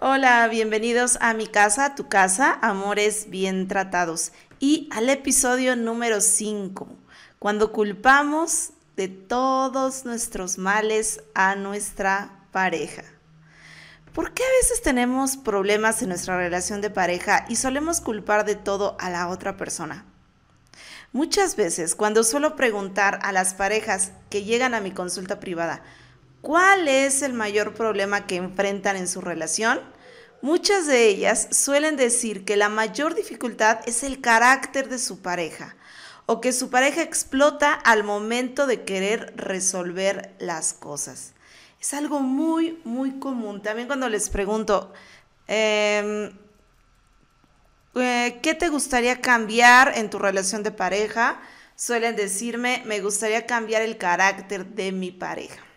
Hola, bienvenidos a mi casa, tu casa, amores bien tratados. Y al episodio número 5, cuando culpamos de todos nuestros males a nuestra pareja. ¿Por qué a veces tenemos problemas en nuestra relación de pareja y solemos culpar de todo a la otra persona? Muchas veces, cuando suelo preguntar a las parejas que llegan a mi consulta privada, ¿Cuál es el mayor problema que enfrentan en su relación? Muchas de ellas suelen decir que la mayor dificultad es el carácter de su pareja o que su pareja explota al momento de querer resolver las cosas. Es algo muy, muy común. También cuando les pregunto, em, eh, ¿qué te gustaría cambiar en tu relación de pareja? Suelen decirme, me gustaría cambiar el carácter de mi pareja.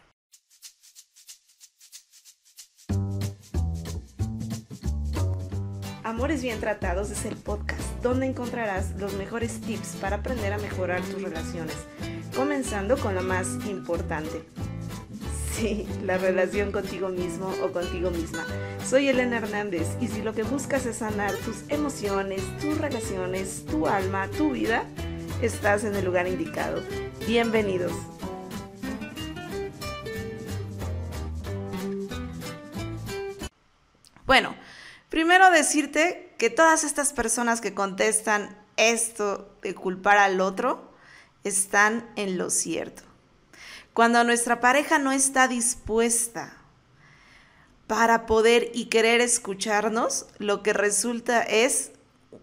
Amores Bien Tratados es el podcast donde encontrarás los mejores tips para aprender a mejorar tus relaciones, comenzando con la más importante. Sí, la relación contigo mismo o contigo misma. Soy Elena Hernández y si lo que buscas es sanar tus emociones, tus relaciones, tu alma, tu vida, estás en el lugar indicado. Bienvenidos. Bueno, Primero decirte que todas estas personas que contestan esto de culpar al otro están en lo cierto. Cuando nuestra pareja no está dispuesta para poder y querer escucharnos, lo que resulta es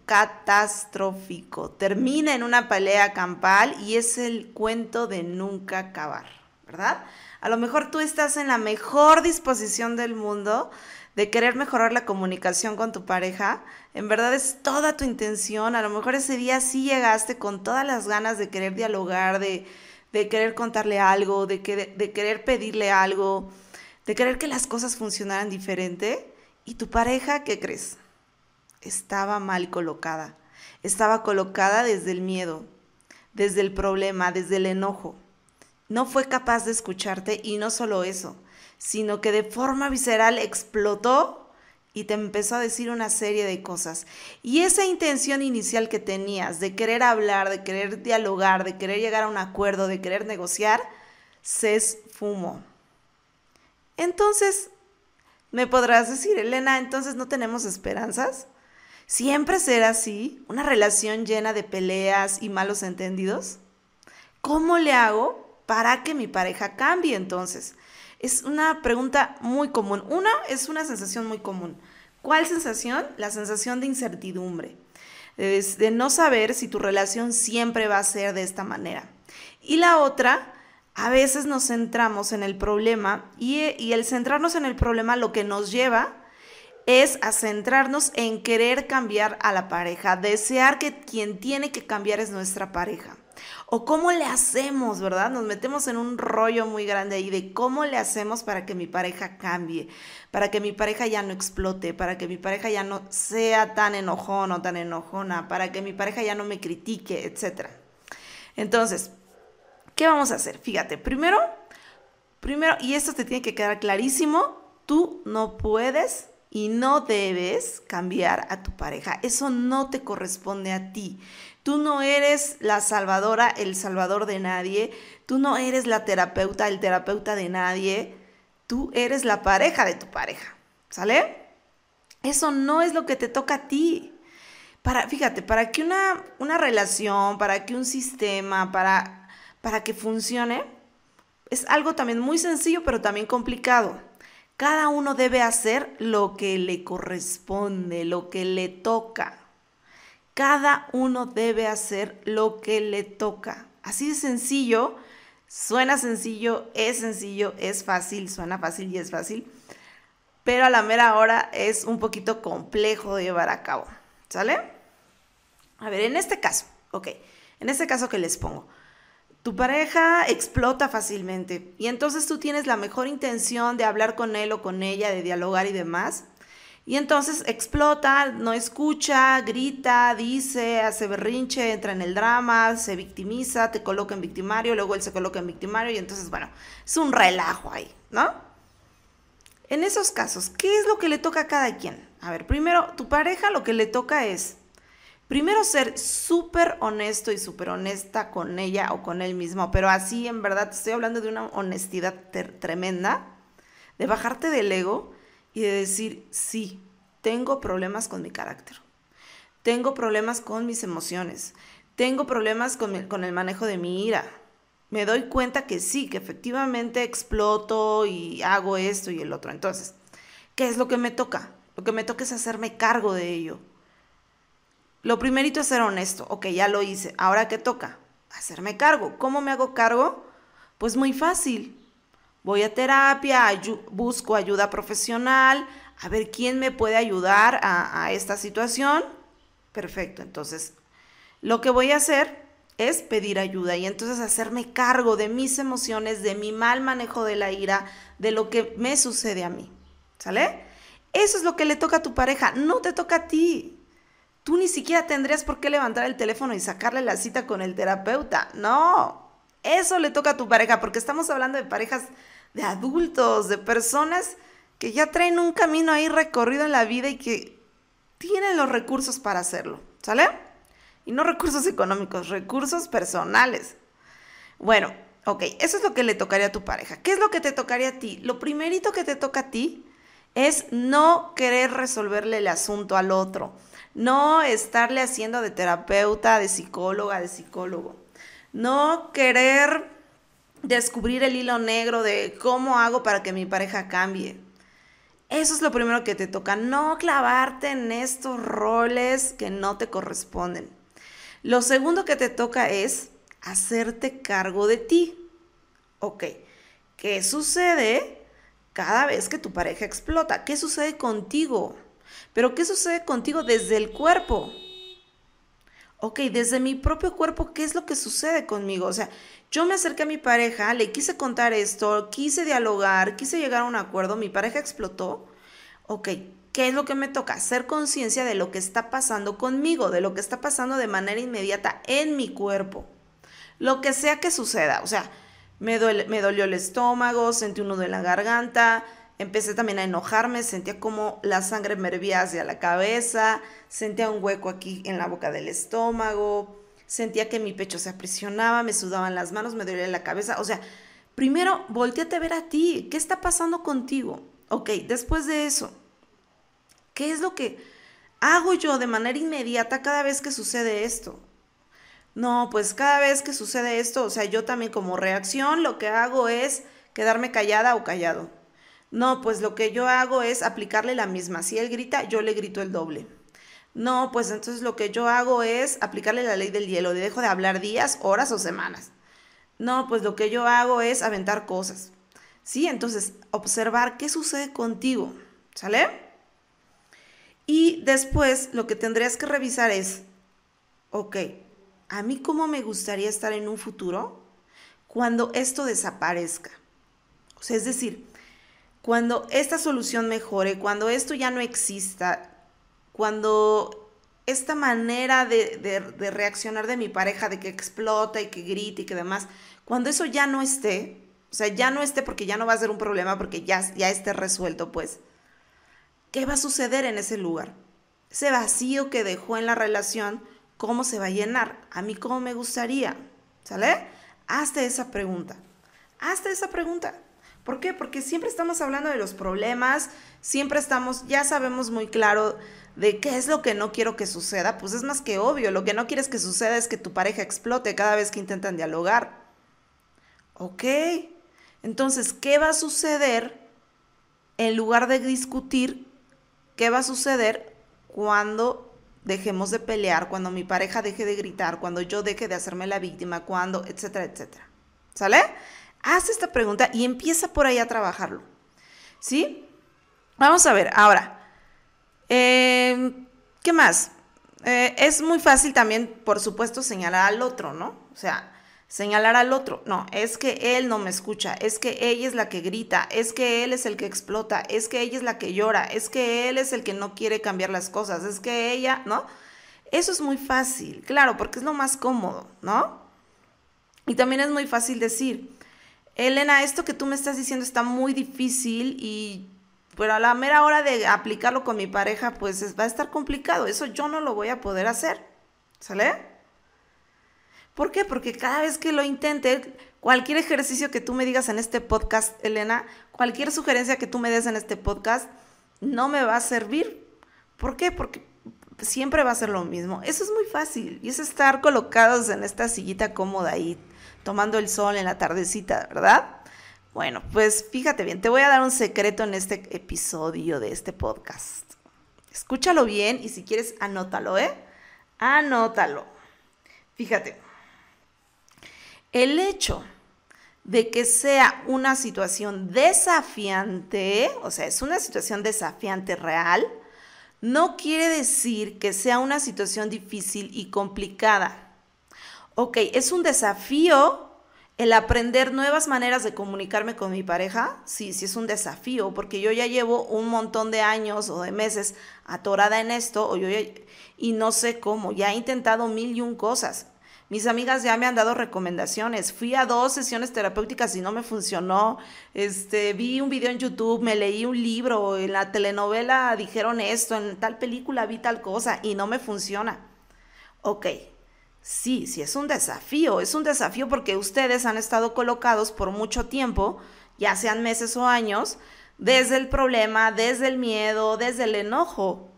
catastrófico. Termina en una pelea campal y es el cuento de nunca acabar, ¿verdad? A lo mejor tú estás en la mejor disposición del mundo de querer mejorar la comunicación con tu pareja, en verdad es toda tu intención, a lo mejor ese día sí llegaste con todas las ganas de querer dialogar, de, querer contarle algo, de, de querer pedirle algo, de querer que las cosas funcionaran diferente, y tu pareja, ¿qué crees? Estaba mal colocada, estaba colocada desde el miedo, desde el problema, desde el enojo. No fue capaz de escucharte y no solo eso, sino que de forma visceral explotó y te empezó a decir una serie de cosas. Y esa intención inicial que tenías de querer hablar, de querer dialogar, de querer llegar a un acuerdo, de querer negociar, se esfumó. Entonces, me podrás decir, Elena, entonces no tenemos esperanzas. ¿Siempre será así? ¿Una relación llena de peleas y malos entendidos? ¿Cómo le hago para que mi pareja cambie entonces? Es una pregunta muy común. Una es una sensación muy común. ¿Cuál sensación? La sensación de incertidumbre, de, no saber si tu relación siempre va a ser de esta manera. Y la otra, a veces nos centramos en el problema y, y el centrarnos en el problema lo que nos lleva es a centrarnos en querer cambiar a la pareja, desear que quien tiene que cambiar es nuestra pareja. O cómo le hacemos, ¿verdad? Nos metemos en un rollo muy grande ahí de cómo le hacemos para que mi pareja cambie, para que mi pareja ya no explote, para que mi pareja ya no sea tan enojón o tan enojona, para que mi pareja ya no me critique, etc. Entonces, ¿qué vamos a hacer? Fíjate, primero, primero, y esto te tiene que quedar clarísimo, tú no puedes y no debes cambiar a tu pareja. Eso no te corresponde a ti. Tú no eres la salvadora, el salvador de nadie. Tú no eres la terapeuta, el terapeuta de nadie. Tú eres la pareja de tu pareja. ¿Sale? Eso no es lo que te toca a ti. Para, fíjate, para que una, una relación, para que un sistema, para, para que funcione, es algo también muy sencillo, pero también complicado. Cada uno debe hacer lo que le corresponde, lo que le toca. Cada uno debe hacer lo que le toca. Así de sencillo, suena sencillo, es sencillo, es fácil, suena fácil y es fácil, pero a la mera hora es un poquito complejo de llevar a cabo. ¿Sale? A ver, en este caso, ok, en este caso que les pongo, tu pareja explota fácilmente y entonces tú tienes la mejor intención de hablar con él o con ella, de dialogar y demás, y entonces explota, no escucha, grita, dice, hace berrinche, entra en el drama, se victimiza, te coloca en victimario, luego él se coloca en victimario y entonces, bueno, es un relajo ahí, ¿no? En esos casos, ¿qué es lo que le toca a cada quien? A ver, primero, tu pareja lo que le toca es, primero ser súper honesto y súper honesta con ella o con él mismo, pero así en verdad estoy hablando de una honestidad tremenda, de bajarte del ego y de decir, sí, tengo problemas con mi carácter, tengo problemas con mis emociones, tengo problemas con, el manejo de mi ira, me doy cuenta que sí, que efectivamente exploto y hago esto y el otro. Entonces, ¿qué es lo que me toca? Lo que me toca es hacerme cargo de ello. Lo primerito es ser honesto. Ok, ya lo hice. Ahora, ¿qué toca? Hacerme cargo. ¿Cómo me hago cargo? Pues muy fácil. Voy a terapia, busco ayuda profesional, a ver quién me puede ayudar a, a esta situación. Perfecto. Entonces, lo que voy a hacer es pedir ayuda y entonces hacerme cargo de mis emociones, de mi mal manejo de la ira, de lo que me sucede a mí. ¿Sale? Eso es lo que le toca a tu pareja, no te toca a ti. Tú ni siquiera tendrías por qué levantar el teléfono y sacarle la cita con el terapeuta. No, eso le toca a tu pareja, porque estamos hablando de parejas de adultos, de personas que ya traen un camino ahí recorrido en la vida y que tienen los recursos para hacerlo. ¿Sale? Y no recursos económicos, recursos personales. Bueno, ok, eso es lo que le tocaría a tu pareja. ¿Qué es lo que te tocaría a ti? Lo primerito que te toca a ti es no querer resolverle el asunto al otro, no estarle haciendo de terapeuta, de psicóloga, de psicólogo, no querer descubrir el hilo negro de cómo hago para que mi pareja cambie. Eso es lo primero que te toca, no clavarte en estos roles que no te corresponden. Lo segundo que te toca es hacerte cargo de ti. Ok, ¿qué sucede cada vez que tu pareja explota? ¿Qué sucede contigo? Pero ¿qué sucede contigo desde el cuerpo? Ok, desde mi propio cuerpo, ¿qué es lo que sucede conmigo? O sea, yo me acerqué a mi pareja, le quise contar esto, quise dialogar, quise llegar a un acuerdo, mi pareja explotó. Ok, ¿Qué es lo que me toca? Hacer conciencia de lo que está pasando conmigo, de lo que está pasando de manera inmediata en mi cuerpo. Lo que sea que suceda, o sea, me, me dolió el estómago, sentí un nudo en la garganta, empecé también a enojarme, sentía como la sangre me hervía hacia la cabeza, sentía un hueco aquí en la boca del estómago, sentía que mi pecho se aprisionaba, me sudaban las manos, me dolía la cabeza, o sea, primero volteate a ver a ti, ¿qué está pasando contigo? Ok, después de eso, ¿Qué es lo que hago yo de manera inmediata cada vez que sucede esto? No, pues cada vez que sucede esto, o sea, yo también como reacción lo que hago es quedarme callada o callado. No, pues lo que yo hago es aplicarle la misma. Si él grita, yo le grito el doble. No, pues entonces lo que yo hago es aplicarle la ley del hielo. Dejo de hablar días, horas o semanas. No, pues lo que yo hago es aventar cosas. Sí, entonces observar qué sucede contigo. ¿Sale? Y después lo que tendrías que revisar es, ok, ¿a mí cómo me gustaría estar en un futuro cuando esto desaparezca? O sea, es decir, cuando esta solución mejore, cuando esto ya no exista, cuando esta manera de, reaccionar de mi pareja, de que explota y que grite y que demás, cuando eso ya no esté, o sea, ya no esté porque ya no va a ser un problema, porque ya, ya esté resuelto, pues, ¿Qué va a suceder en ese lugar? Ese vacío que dejó en la relación, ¿cómo se va a llenar? A mí, ¿cómo me gustaría? ¿Sale? Hazte esa pregunta. Hazte esa pregunta. ¿Por qué? Porque siempre estamos hablando de los problemas, siempre estamos, ya sabemos muy claro de qué es lo que no quiero que suceda. Pues es más que obvio, lo que no quieres que suceda es que tu pareja explote cada vez que intentan dialogar. Ok, entonces, ¿qué va a suceder en lugar de discutir ¿Qué va a suceder cuando dejemos de pelear, cuando mi pareja deje de gritar, cuando yo deje de hacerme la víctima, cuando, etcétera, etcétera? ¿Sale? Haz esta pregunta y empieza por ahí a trabajarlo. ¿Sí? Vamos a ver, ahora, em, ¿qué más? Eh, es muy fácil también, por supuesto, señalar al otro, ¿no? O sea, señalar al otro. No, es que él no me escucha, es que ella es la que grita, es que él es el que explota, es que ella es la que llora, es que él es el que no quiere cambiar las cosas, es que ella, ¿no? Eso es muy fácil, claro, porque es lo más cómodo, ¿no? Y también es muy fácil decir, Elena, esto que tú me estás diciendo está muy difícil y pero a la mera hora de aplicarlo con mi pareja, pues va a estar complicado. Eso yo no lo voy a poder hacer. ¿Sale? ¿Por qué? Porque cada vez que lo intente, cualquier ejercicio que tú me digas en este podcast, Elena, cualquier sugerencia que tú me des en este podcast, no me va a servir. ¿Por qué? Porque siempre va a ser lo mismo. Eso es muy fácil y es estar colocados en esta sillita cómoda ahí, tomando el sol en la tardecita, ¿verdad? Bueno, pues fíjate bien, te voy a dar un secreto en este episodio de este podcast. Escúchalo bien y si quieres, anótalo, ¿eh? Anótalo. Fíjate, el hecho de que sea una situación desafiante, o sea, es una situación desafiante real, no quiere decir que sea una situación difícil y complicada. Ok, es un desafío el aprender nuevas maneras de comunicarme con mi pareja, sí, sí es un desafío, porque yo ya llevo un montón de años o de meses atorada en esto, o yo y no sé cómo, ya he intentado mil y un cosas. Mis amigas ya me han dado recomendaciones. Fui a dos sesiones terapéuticas y no me funcionó. Este, vi un video en YouTube, me leí un libro, en la telenovela dijeron esto, en tal película vi tal cosa y no me funciona. Ok, Sí, sí, es un desafío, es un desafío porque ustedes han estado colocados por mucho tiempo, ya sean meses o años, desde el problema, desde el miedo, desde el enojo.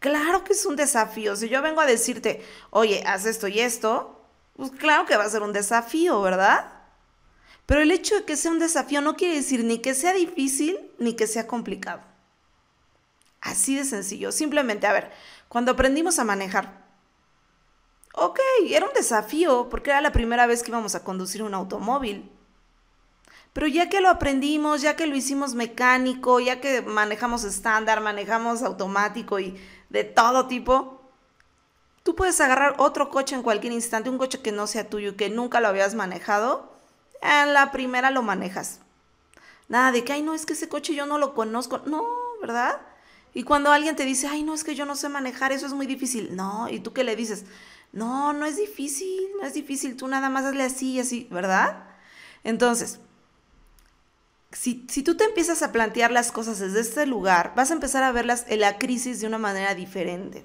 Claro que es un desafío. Si yo vengo a decirte, oye, haz esto y esto, pues claro que va a ser un desafío, ¿verdad? Pero el hecho de que sea un desafío no quiere decir ni que sea difícil ni que sea complicado. Así de sencillo. Simplemente, a ver, cuando aprendimos a manejar, Ok, era un desafío porque era la primera vez que íbamos a conducir un automóvil. Pero ya que lo aprendimos, ya que lo hicimos mecánico, ya que manejamos estándar, manejamos automático y de todo tipo, tú puedes agarrar otro coche en cualquier instante, un coche que no sea tuyo y que nunca lo habías manejado, en la primera lo manejas. Nada de que, ay, no, es que ese coche yo no lo conozco. No, ¿verdad? Y cuando alguien te dice, ay, no, es que yo no sé manejar, eso es muy difícil. No, ¿y tú qué le dices? No, no es difícil, no es difícil, tú nada más hazle así y así, ¿verdad? Entonces, si, si, tú te empiezas a plantear las cosas desde este lugar, vas a empezar a verlas en la crisis de una manera diferente.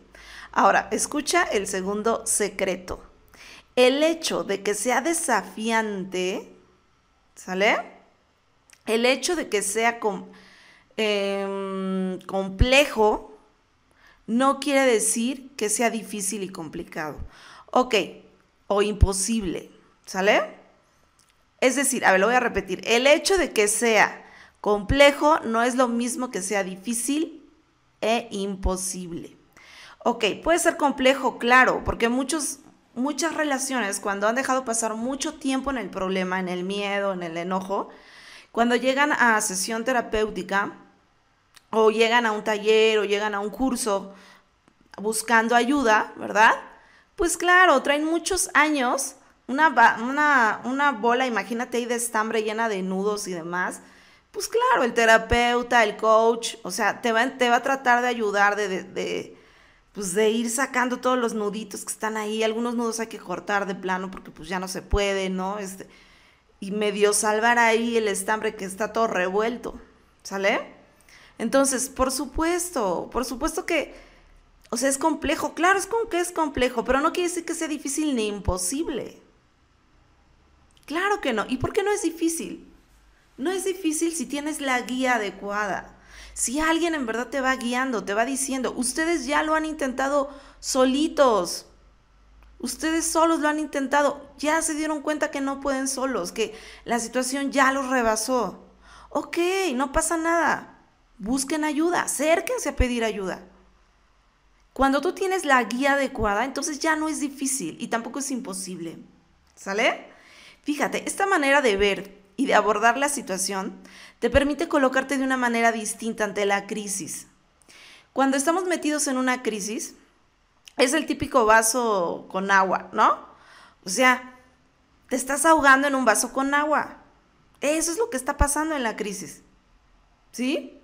Ahora, escucha el segundo secreto. El hecho de que sea desafiante, ¿sale? El hecho de que sea em, complejo no quiere decir que sea difícil y complicado. Ok, o imposible, ¿sale? Es decir, a ver, lo voy a repetir, el hecho de que sea complejo no es lo mismo que sea difícil e imposible. Ok, puede ser complejo, claro, porque muchos, muchas relaciones, cuando han dejado pasar mucho tiempo en el problema, en el miedo, en el enojo, cuando llegan a sesión terapéutica, o llegan a un taller o llegan a un curso buscando ayuda, ¿verdad? Pues claro, traen muchos años, una, una, una bola, imagínate ahí de estambre llena de nudos y demás. Pues claro, el terapeuta, el coach, o sea, te va, te va a tratar de ayudar, de, de, pues de ir sacando todos los nuditos que están ahí. Algunos nudos hay que cortar de plano porque pues ya no se puede, ¿no? Este, y medio salvar ahí el estambre que está todo revuelto, ¿sale? Entonces, por supuesto, por supuesto que, o sea, es complejo, claro, es como que es complejo, pero no quiere decir que sea difícil ni imposible. Claro que no. ¿Y por qué no es difícil? No es difícil si tienes la guía adecuada. Si alguien en verdad te va guiando, te va diciendo, ustedes ya lo han intentado solitos. Ustedes solos lo han intentado. Ya se dieron cuenta que no pueden solos, que la situación ya los rebasó. Ok, no pasa nada busquen ayuda, acérquense a pedir ayuda. Cuando tú tienes la guía adecuada, entonces ya no es difícil y tampoco es imposible. ¿Sale? Fíjate, esta manera de ver y de abordar la situación te permite colocarte de una manera distinta ante la crisis. Cuando estamos metidos en una crisis, es el típico vaso con agua, ¿no? O sea, te estás ahogando en un vaso con agua. Eso es lo que está pasando en la crisis. ¿Sí?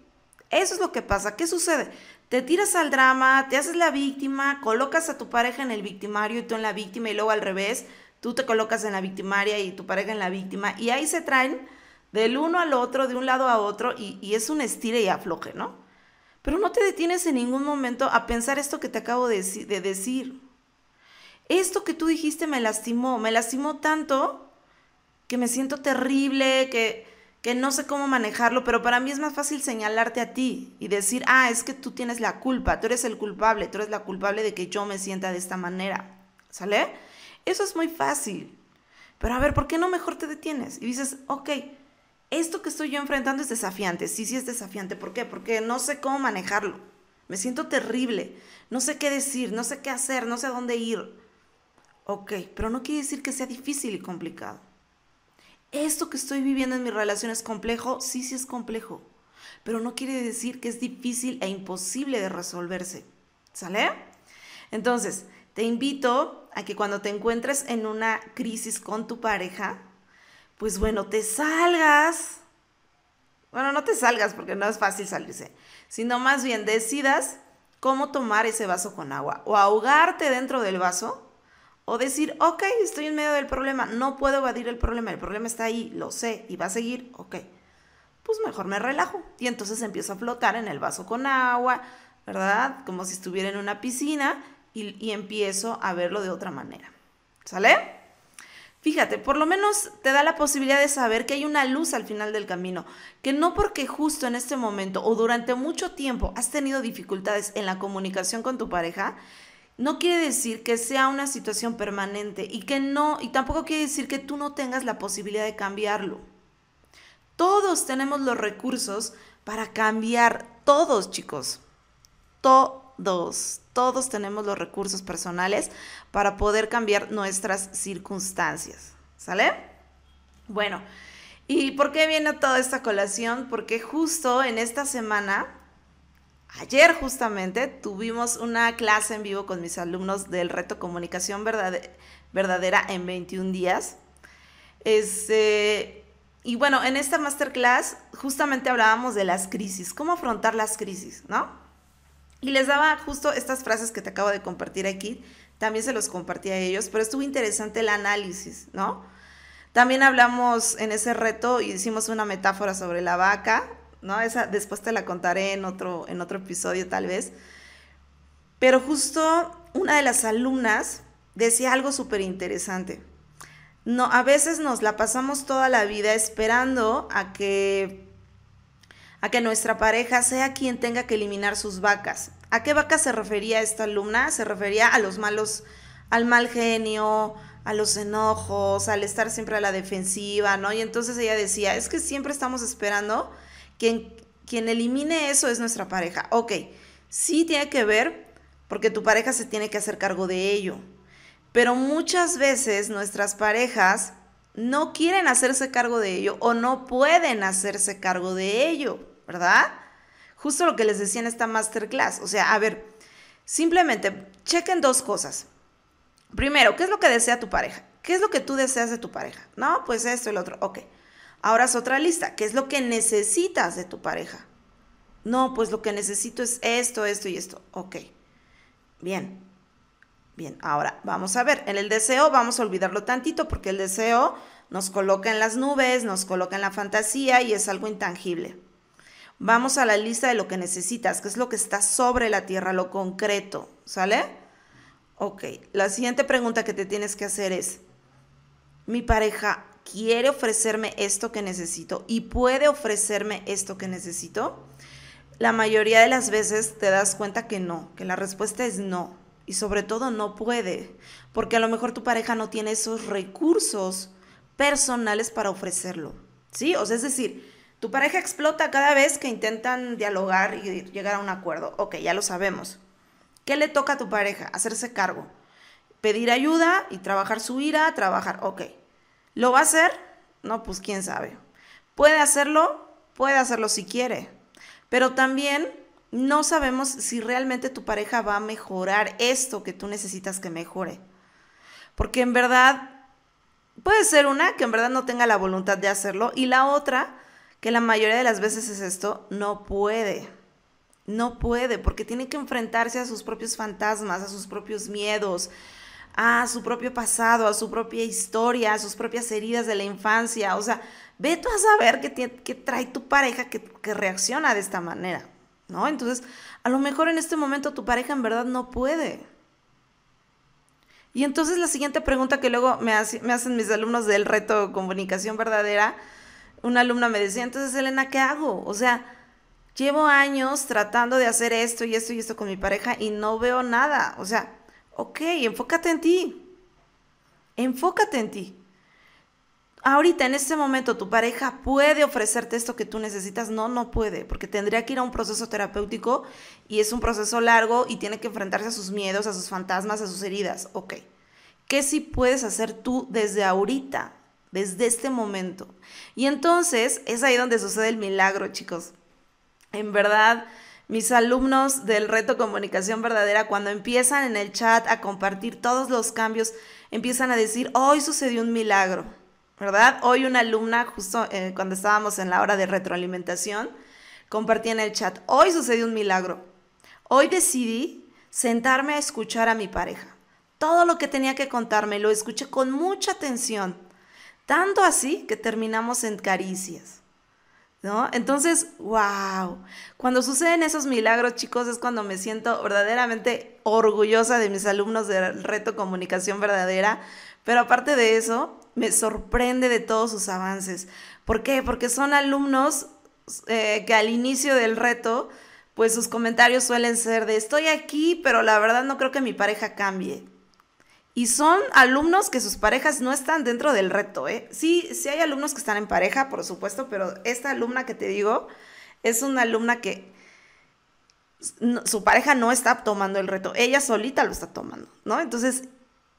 Eso es lo que pasa. ¿Qué sucede? Te tiras al drama, te haces la víctima, colocas a tu pareja en el victimario y tú en la víctima y luego al revés, tú te colocas en la victimaria y tu pareja en la víctima y ahí se traen del uno al otro, de un lado a otro, y, es un estire y afloje, ¿no? Pero no te detienes en ningún momento a pensar esto que te acabo de, de decir. Esto que tú dijiste me lastimó, me lastimó tanto que me siento terrible, que, que no sé cómo manejarlo, pero para mí es más fácil señalarte a ti y decir, ah, es que tú tienes la culpa, tú eres el culpable, tú eres la culpable de que yo me sienta de esta manera, ¿sale? Eso es muy fácil. Pero a ver, ¿por qué no mejor te detienes? Y dices, ok, esto que estoy yo enfrentando es desafiante. Sí, sí es desafiante. ¿Por qué? Porque no sé cómo manejarlo. Me siento terrible. No sé qué decir, no sé qué hacer, no sé a dónde ir. Ok, pero no quiere decir que sea difícil y complicado. Esto que estoy viviendo en mi relación es complejo. Sí, sí es complejo. Pero no quiere decir que es difícil e imposible de resolverse. ¿Sale? Entonces, te invito a que cuando te encuentres en una crisis con tu pareja, pues bueno, te salgas. Bueno, no te salgas porque no es fácil salirse, sino más bien decidas cómo tomar ese vaso con agua o ahogarte dentro del vaso o decir, ok, estoy en medio del problema, no puedo evadir el problema, el problema está ahí, lo sé y va a seguir, ok, pues mejor me relajo y entonces empiezo a flotar en el vaso con agua, ¿verdad? Como si estuviera en una piscina y, y empiezo a verlo de otra manera, ¿sale? Fíjate, por lo menos te da la posibilidad de saber que hay una luz al final del camino, que no porque justo en este momento o durante mucho tiempo has tenido dificultades en la comunicación con tu pareja, no quiere decir que sea una situación permanente y que no, y tampoco quiere decir que tú no tengas la posibilidad de cambiarlo. Todos tenemos los recursos para cambiar, todos chicos, todos, todos tenemos los recursos personales para poder cambiar nuestras circunstancias. ¿Sale? Bueno, ¿y por qué viene toda esta colación? Porque justo en esta semana, ayer justamente, tuvimos una clase en vivo con mis alumnos del reto Comunicación Verdadera en 21 días. Este, y bueno, en esta masterclass justamente hablábamos de las crisis, cómo afrontar las crisis, ¿no? Y les daba justo estas frases que te acabo de compartir aquí, también se los compartí a ellos, pero estuvo interesante el análisis, ¿no? También hablamos en ese reto y hicimos una metáfora sobre la vaca, ¿no? Esa después te la contaré en otro, en otro episodio tal vez. Pero justo una de las alumnas decía algo súper interesante. No, a veces nos la pasamos toda la vida esperando a que a que nuestra pareja sea quien tenga que eliminar sus vacas. ¿A qué vacas se refería esta alumna? Se refería a los malos, al mal genio, a los enojos, al estar siempre a la defensiva, ¿no? Y entonces ella decía, es que siempre estamos esperando que quien elimine eso es nuestra pareja. Ok, sí tiene que ver porque tu pareja se tiene que hacer cargo de ello. Pero muchas veces nuestras parejas no quieren hacerse cargo de ello o no pueden hacerse cargo de ello. ¿verdad? Justo lo que les decía en esta masterclass. O sea, a ver, simplemente chequen dos cosas. Primero, ¿qué es lo que desea tu pareja? ¿Qué es lo que tú deseas de tu pareja? No, pues esto y lo otro. Ok. Ahora es otra lista. ¿Qué es lo que necesitas de tu pareja? No, pues lo que necesito es esto, esto y esto. Ok. Bien. Bien, ahora vamos a ver. En el deseo vamos a olvidarlo tantito porque el deseo nos coloca en las nubes, nos coloca en la fantasía y es algo intangible. Vamos a la lista de lo que necesitas, que es lo que está sobre la tierra, lo concreto, ¿sale? Ok, la siguiente pregunta que te tienes que hacer es, mi pareja quiere ofrecerme esto que necesito y puede ofrecerme esto que necesito? La mayoría de las veces te das cuenta que no, que la respuesta es no. Y sobre todo no puede, porque a lo mejor tu pareja no tiene esos recursos personales para ofrecerlo. ¿Sí? O sea, es decir, tu pareja explota cada vez que intentan dialogar y llegar a un acuerdo. Ok, ya lo sabemos. ¿Qué le toca a tu pareja? Hacerse cargo. Pedir ayuda y trabajar su ira, trabajar. Ok. ¿Lo va a hacer? No, pues quién sabe. ¿Puede hacerlo? Puede hacerlo si quiere. Pero también no sabemos si realmente tu pareja va a mejorar esto que tú necesitas que mejore. Porque en verdad, puede ser una que en verdad no tenga la voluntad de hacerlo y la otra que la mayoría de las veces es esto, no puede. No puede, porque tiene que enfrentarse a sus propios fantasmas, a sus propios miedos, a su propio pasado, a su propia historia, a sus propias heridas de la infancia. O sea, ve tú a saber qué, trae tu pareja que, reacciona de esta manera, ¿no? Entonces, a lo mejor en este momento tu pareja en verdad no puede. Y entonces la siguiente pregunta que luego me, me hacen mis alumnos del reto comunicación verdadera, una alumna me decía, entonces Elena, ¿qué hago? O sea, llevo años tratando de hacer esto y esto y esto con mi pareja y no veo nada. O sea, ok, enfócate en ti. Enfócate en ti. Ahorita, en este momento, tu pareja puede ofrecerte esto que tú necesitas. No, no puede, porque tendría que ir a un proceso terapéutico y es un proceso largo y tiene que enfrentarse a sus miedos, a sus fantasmas, a sus heridas. Ok. ¿Qué sí puedes hacer tú desde ahorita, desde este momento? Y entonces es ahí donde sucede el milagro, chicos. En verdad, mis alumnos del reto comunicación verdadera, cuando empiezan en el chat a compartir todos los cambios, empiezan a decir, hoy sucedió un milagro, ¿verdad? Hoy una alumna, justo eh, cuando estábamos en la hora de retroalimentación, compartía en el chat, hoy sucedió un milagro. Hoy decidí sentarme a escuchar a mi pareja. Todo lo que tenía que contarme lo escuché con mucha atención, tanto así que terminamos en caricias. ¿No? Entonces, wow, cuando suceden esos milagros, chicos, es cuando me siento verdaderamente orgullosa de mis alumnos del reto comunicación verdadera, pero aparte de eso, me sorprende de todos sus avances. ¿Por qué? Porque son alumnos eh, que al inicio del reto, pues sus comentarios suelen ser de estoy aquí, pero la verdad no creo que mi pareja cambie. Y son alumnos que sus parejas no están dentro del reto, ¿eh? Sí, sí hay alumnos que están en pareja, por supuesto, pero esta alumna que te digo es una alumna que su pareja no está tomando el reto, ella solita lo está tomando, ¿no? Entonces,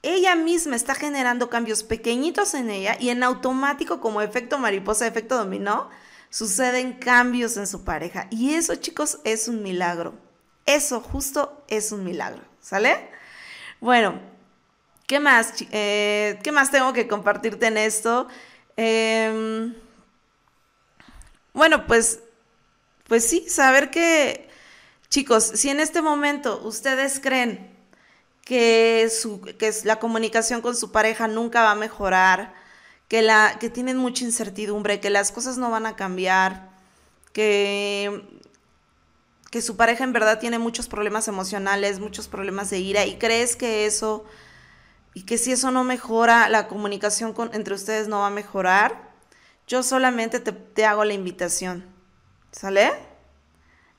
ella misma está generando cambios pequeñitos en ella y en automático, como efecto mariposa, efecto dominó, suceden cambios en su pareja. Y eso, chicos, es un milagro. Eso justo es un milagro, ¿sale? Bueno, ¿Qué más? Eh, ¿Qué más tengo que compartirte en esto? Em, bueno, pues, pues sí, saber que, chicos, si en este momento ustedes creen que, su, que la comunicación con su pareja nunca va a mejorar, que, la, que tienen mucha incertidumbre, que las cosas no van a cambiar, que, que su pareja en verdad tiene muchos problemas emocionales, muchos problemas de ira, y crees que eso y que si eso no mejora, la comunicación entre ustedes no va a mejorar, yo solamente te, te hago la invitación. ¿Sale?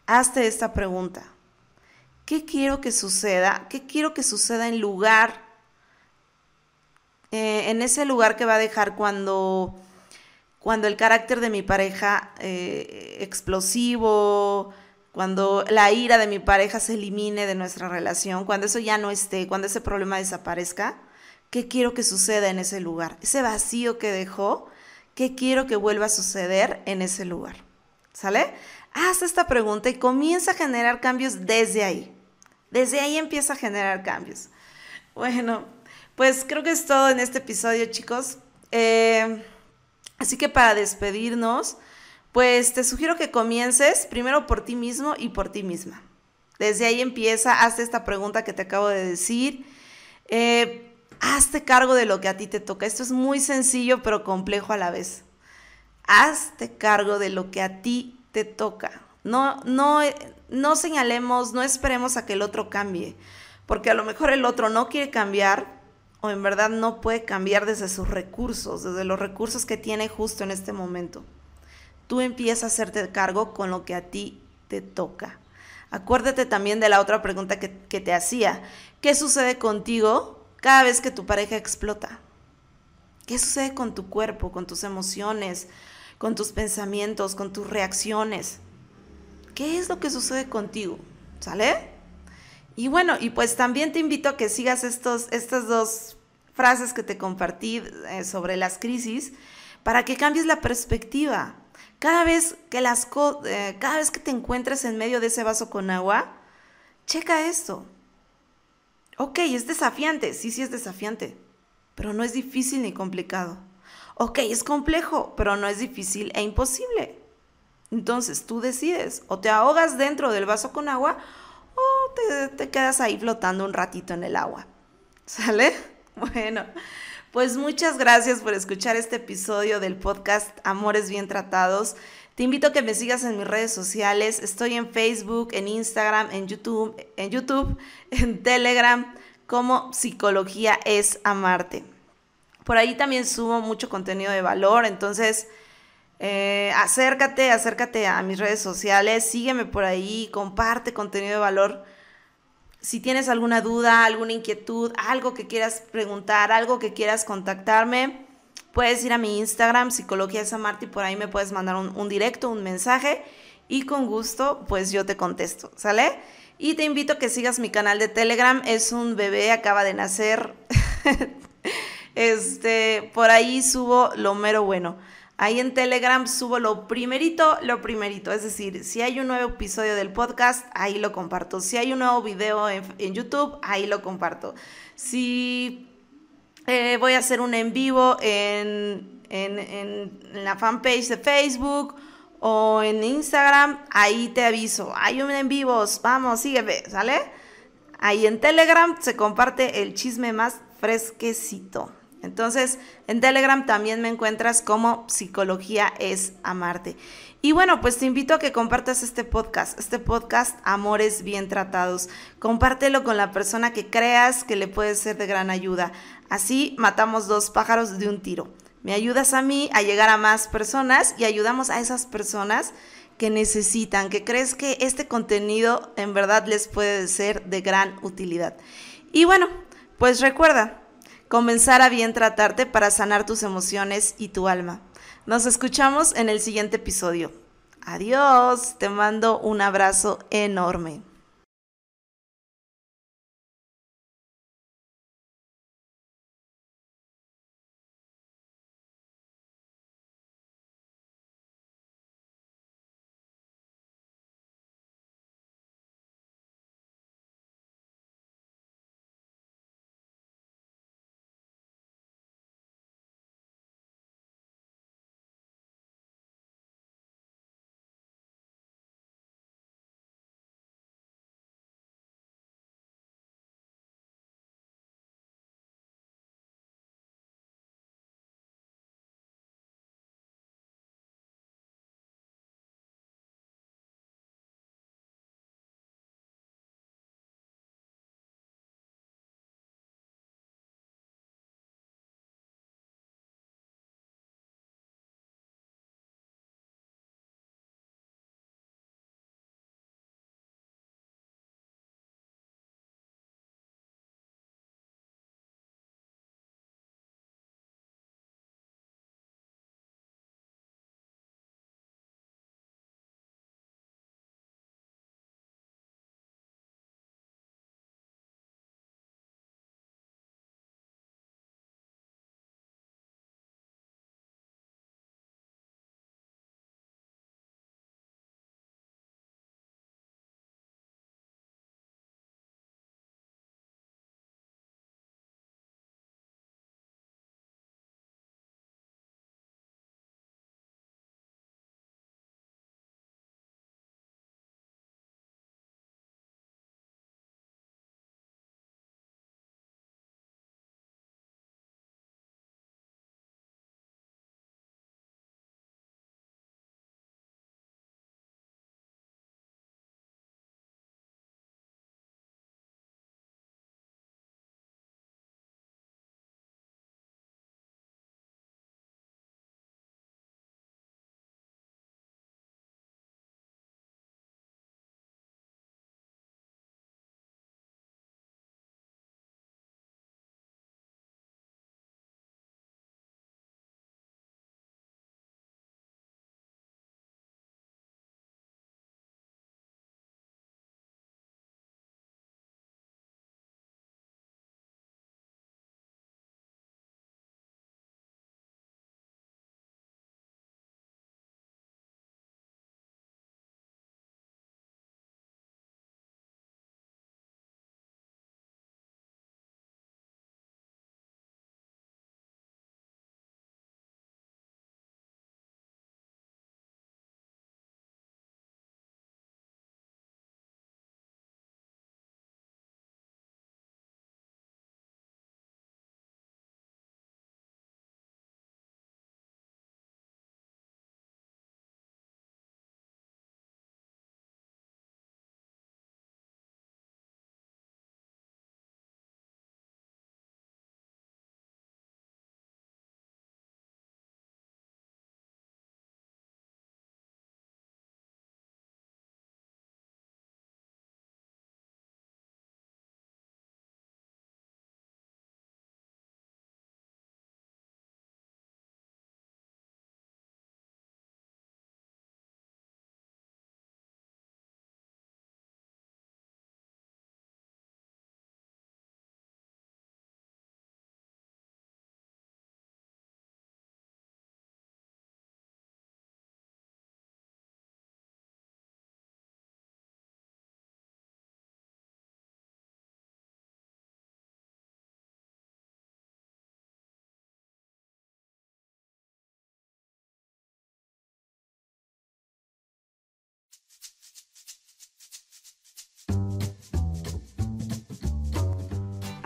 Hazte esta pregunta. ¿Qué quiero que suceda? ¿Qué quiero que suceda en lugar, eh, en ese lugar que va a dejar cuando, cuando el carácter de mi pareja eh, explosivo, cuando la ira de mi pareja se elimine de nuestra relación, cuando eso ya no esté, cuando ese problema desaparezca? ¿Qué quiero que suceda en ese lugar? Ese vacío que dejó, ¿qué quiero que vuelva a suceder en ese lugar? ¿Sale? Haz esta pregunta y comienza a generar cambios desde ahí. Desde ahí empieza a generar cambios. Bueno, pues creo que es todo en este episodio, chicos. Eh, así que para despedirnos, pues te sugiero que comiences primero por ti mismo y por ti misma. Desde ahí empieza, haz esta pregunta que te acabo de decir. Eh, hazte cargo de lo que a ti te toca. Esto es muy sencillo pero complejo a la vez. Hazte cargo de lo que a ti te toca. No, no, no señalemos, no esperemos a que el otro cambie, porque a lo mejor el otro no quiere cambiar o en verdad no puede cambiar desde sus recursos, desde los recursos que tiene justo en este momento. Tú empiezas a hacerte cargo con lo que a ti te toca. Acuérdate también de la otra pregunta que, que te hacía. ¿Qué sucede contigo cada vez que tu pareja explota? ¿Qué sucede con tu cuerpo, con tus emociones, con tus pensamientos, con tus reacciones? ¿Qué es lo que sucede contigo? ¿Sale? Y bueno, y pues también te invito a que sigas estos, estas dos frases que te compartí eh, sobre las crisis para que cambies la perspectiva. Cada vez que las eh, cada vez que te encuentres en medio de ese vaso con agua, checa esto. Ok, es desafiante, sí, sí es desafiante, pero no es difícil ni complicado. Ok, es complejo, pero no es difícil e imposible. Entonces tú decides, o te ahogas dentro del vaso con agua o te, te quedas ahí flotando un ratito en el agua. ¿Sale? Bueno, pues muchas gracias por escuchar este episodio del podcast Amores Bien Tratados. Te invito a que me sigas en mis redes sociales. Estoy en Facebook, en Instagram, en YouTube, en YouTube, en Telegram, como Psicología es Amarte. Por ahí también subo mucho contenido de valor, entonces eh, acércate, acércate a mis redes sociales, sígueme por ahí, comparte contenido de valor. Si tienes alguna duda, alguna inquietud, algo que quieras preguntar, algo que quieras contactarme, puedes ir a mi Instagram, Psicología y por ahí me puedes mandar un, un directo, un mensaje, y con gusto, pues yo te contesto, ¿sale? Y te invito a que sigas mi canal de Telegram, es un bebé, acaba de nacer. Este, por ahí subo lo mero bueno. Ahí en Telegram subo lo primerito, lo primerito. Es decir, si hay un nuevo episodio del podcast, ahí lo comparto. Si hay un nuevo video en, YouTube, ahí lo comparto. Si eh, voy a hacer un en vivo en, en, en, la fanpage de Facebook o en Instagram, ahí te aviso. Hay un en vivos, vamos, sígueme, ¿sale? Ahí en Telegram se comparte el chisme más fresquecito. Entonces, en Telegram también me encuentras como Psicología es Amarte. Y bueno, pues te invito a que compartas este podcast, este podcast Amores Bien Tratados. Compártelo con la persona que creas que le puede ser de gran ayuda. Así matamos dos pájaros de un tiro. Me ayudas a mí a llegar a más personas y ayudamos a esas personas que necesitan, que crees que este contenido en verdad les puede ser de gran utilidad. Y bueno, pues recuerda, comenzar a bien tratarte para sanar tus emociones y tu alma. Nos escuchamos en el siguiente episodio. Adiós, te mando un abrazo enorme.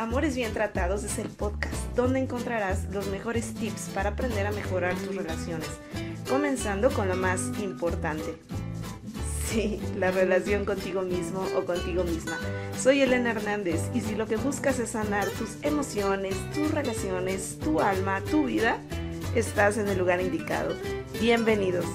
Amores Bien Tratados es el podcast donde encontrarás los mejores tips para aprender a mejorar tus relaciones, comenzando con lo más importante. Sí, la relación contigo mismo o contigo misma. Soy Elena Hernández y si lo que buscas es sanar tus emociones, tus relaciones, tu alma, tu vida, estás en el lugar indicado. Bienvenidos.